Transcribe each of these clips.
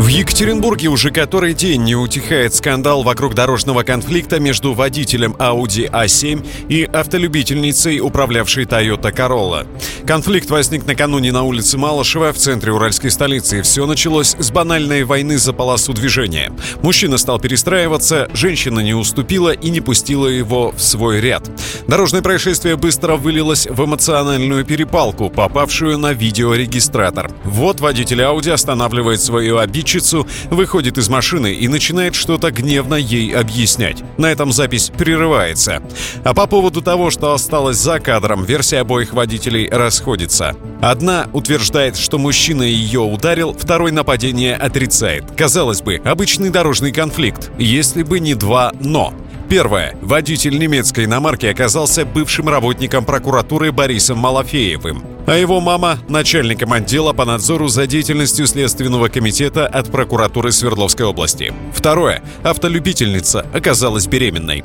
В Екатеринбурге уже который день не утихает скандал вокруг дорожного конфликта между водителем Audi A7 и автолюбительницей, управлявшей Toyota Corolla. Конфликт возник накануне на улице Малышева в центре уральской столицы. И все началось с банальной войны за полосу движения. Мужчина стал перестраиваться, женщина не уступила и не пустила его в свой ряд. Дорожное происшествие быстро вылилось в эмоциональную перепалку, попавшую на видеорегистратор. Вот водитель Audi останавливает свою обидчицу продавщицу, выходит из машины и начинает что-то гневно ей объяснять. На этом запись прерывается. А по поводу того, что осталось за кадром, версия обоих водителей расходится. Одна утверждает, что мужчина ее ударил, второй нападение отрицает. Казалось бы, обычный дорожный конфликт, если бы не два «но». Первое. Водитель немецкой иномарки оказался бывшим работником прокуратуры Борисом Малафеевым а его мама – начальником отдела по надзору за деятельностью Следственного комитета от прокуратуры Свердловской области. Второе. Автолюбительница оказалась беременной.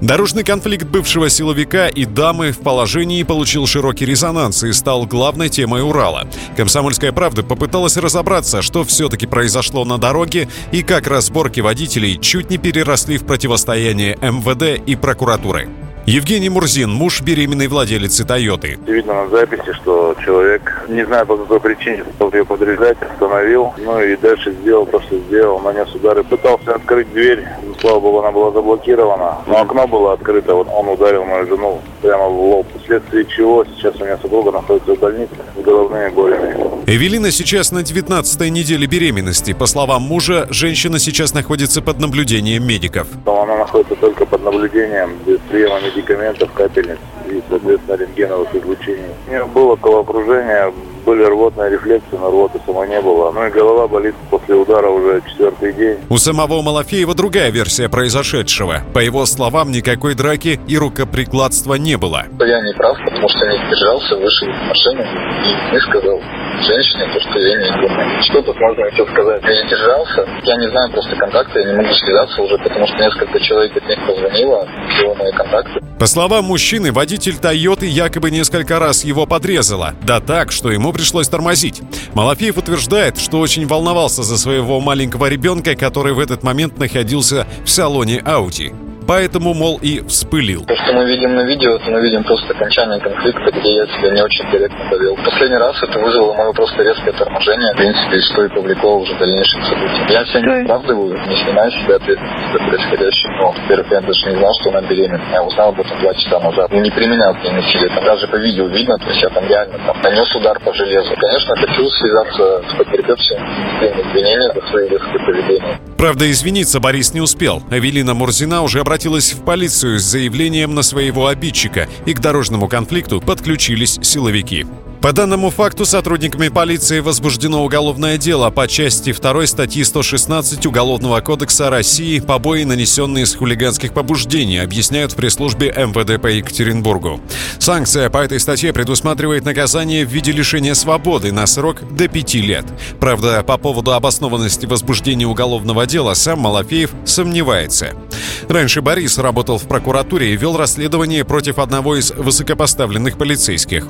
Дорожный конфликт бывшего силовика и дамы в положении получил широкий резонанс и стал главной темой Урала. «Комсомольская правда» попыталась разобраться, что все-таки произошло на дороге и как разборки водителей чуть не переросли в противостояние МВД и прокуратуры. Евгений Мурзин, муж беременной владелицы «Тойоты». Видно на записи, что человек, не знаю по какой причине, стал ее подрезать, остановил, ну и дальше сделал то, что сделал, нанес удары. Пытался открыть дверь, слава богу, она была заблокирована, но окно было открыто, вот он ударил мою жену прямо в лоб, вследствие чего сейчас у меня супруга находится в больнице с головными болями. Эвелина сейчас на 19 неделе беременности. По словам мужа, женщина сейчас находится под наблюдением медиков. Она находится только под наблюдением, без приема медикаментов, капельниц и, соответственно, рентгеновых излучений. У нее было головокружение, были рвотные рефлексы, но рвоты сама не было. Ну и голова болит после удара уже четвертый день. У самого Малафеева другая версия произошедшего. По его словам, никакой драки и рукоприкладства не было. Я не прав, потому что я не держался, вышел из машины и высказал женщине то, что я не думаю. Что тут можно еще сказать? Я не держался, я не знаю просто контакты, я не могу связаться уже, потому что несколько человек от них позвонило, всего мои контакты. По словам мужчины, водитель Тойоты якобы несколько раз его подрезала. Да так, что ему пришлось тормозить. Малафеев утверждает, что очень волновался за своего маленького ребенка, который в этот момент находился в салоне Audi поэтому, мол, и вспылил. То, что мы видим на видео, это мы видим просто окончание конфликта, где я себя не очень корректно повел. Последний раз это вызвало мое просто резкое торможение, в принципе, что и повлекло уже дальнейших событий. Я себя не оправдываю, не снимаю себя ответственность за происходящее. Но, во-первых, я даже не знал, что она беременна. Я узнал об этом два часа назад. Не применял к ней насилие. Там даже по видео видно, то есть я там реально там нанес удар по железу. Конечно, хочу связаться с потерпевшим, с извинения за свои резкие поведения. Правда, извиниться Борис не успел. Авелина Мурзина уже обратилась в полицию с заявлением на своего обидчика, и к дорожному конфликту подключились силовики. По данному факту сотрудниками полиции возбуждено уголовное дело по части 2 статьи 116 Уголовного кодекса России «Побои, нанесенные с хулиганских побуждений», объясняют в пресс-службе МВД по Екатеринбургу. Санкция по этой статье предусматривает наказание в виде лишения свободы на срок до 5 лет. Правда, по поводу обоснованности возбуждения уголовного дела сам Малафеев сомневается. Раньше Борис работал в прокуратуре и вел расследование против одного из высокопоставленных полицейских.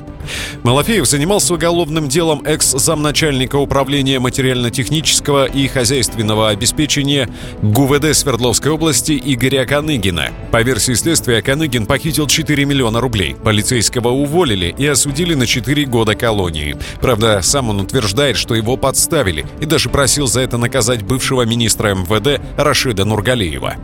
Малафеев занимался уголовным делом экс-замначальника управления материально-технического и хозяйственного обеспечения ГУВД Свердловской области Игоря Каныгина. По версии следствия, Каныгин похитил 4 миллиона рублей. Полицейского уволили и осудили на 4 года колонии. Правда, сам он утверждает, что его подставили и даже просил за это наказать бывшего министра МВД Рашида Нургалеева.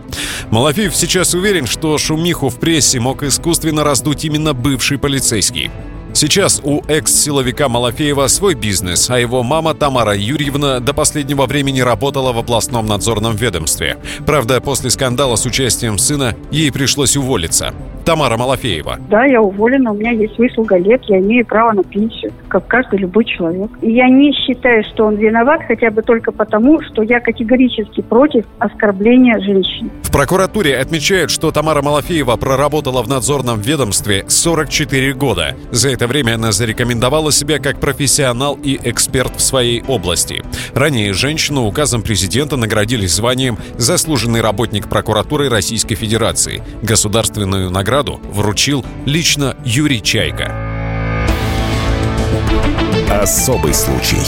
Малафеев сейчас уверен, что шумиху в прессе мог искусственно раздуть именно бывший полицейский. Сейчас у экс-силовика Малафеева свой бизнес, а его мама Тамара Юрьевна до последнего времени работала в областном надзорном ведомстве. Правда, после скандала с участием сына ей пришлось уволиться. Тамара Малафеева. Да, я уволена, у меня есть выслуга лет, я имею право на пенсию, как каждый любой человек. И я не считаю, что он виноват, хотя бы только потому, что я категорически против оскорбления женщин. В прокуратуре отмечают, что Тамара Малафеева проработала в надзорном ведомстве 44 года. За это это время она зарекомендовала себя как профессионал и эксперт в своей области. Ранее женщину указом президента наградили званием «Заслуженный работник прокуратуры Российской Федерации». Государственную награду вручил лично Юрий Чайка. Особый случай.